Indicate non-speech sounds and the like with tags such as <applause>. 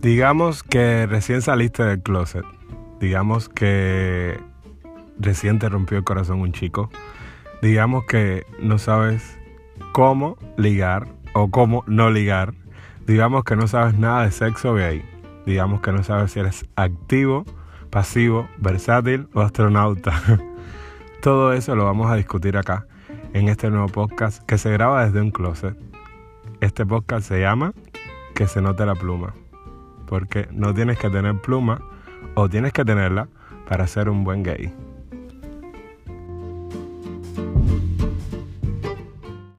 Digamos que recién saliste del closet. Digamos que recién te rompió el corazón un chico. Digamos que no sabes cómo ligar o cómo no ligar. Digamos que no sabes nada de sexo gay. Digamos que no sabes si eres activo, pasivo, versátil o astronauta. <laughs> Todo eso lo vamos a discutir acá en este nuevo podcast que se graba desde un closet. Este podcast se llama Que se note la pluma porque no tienes que tener pluma o tienes que tenerla para ser un buen gay.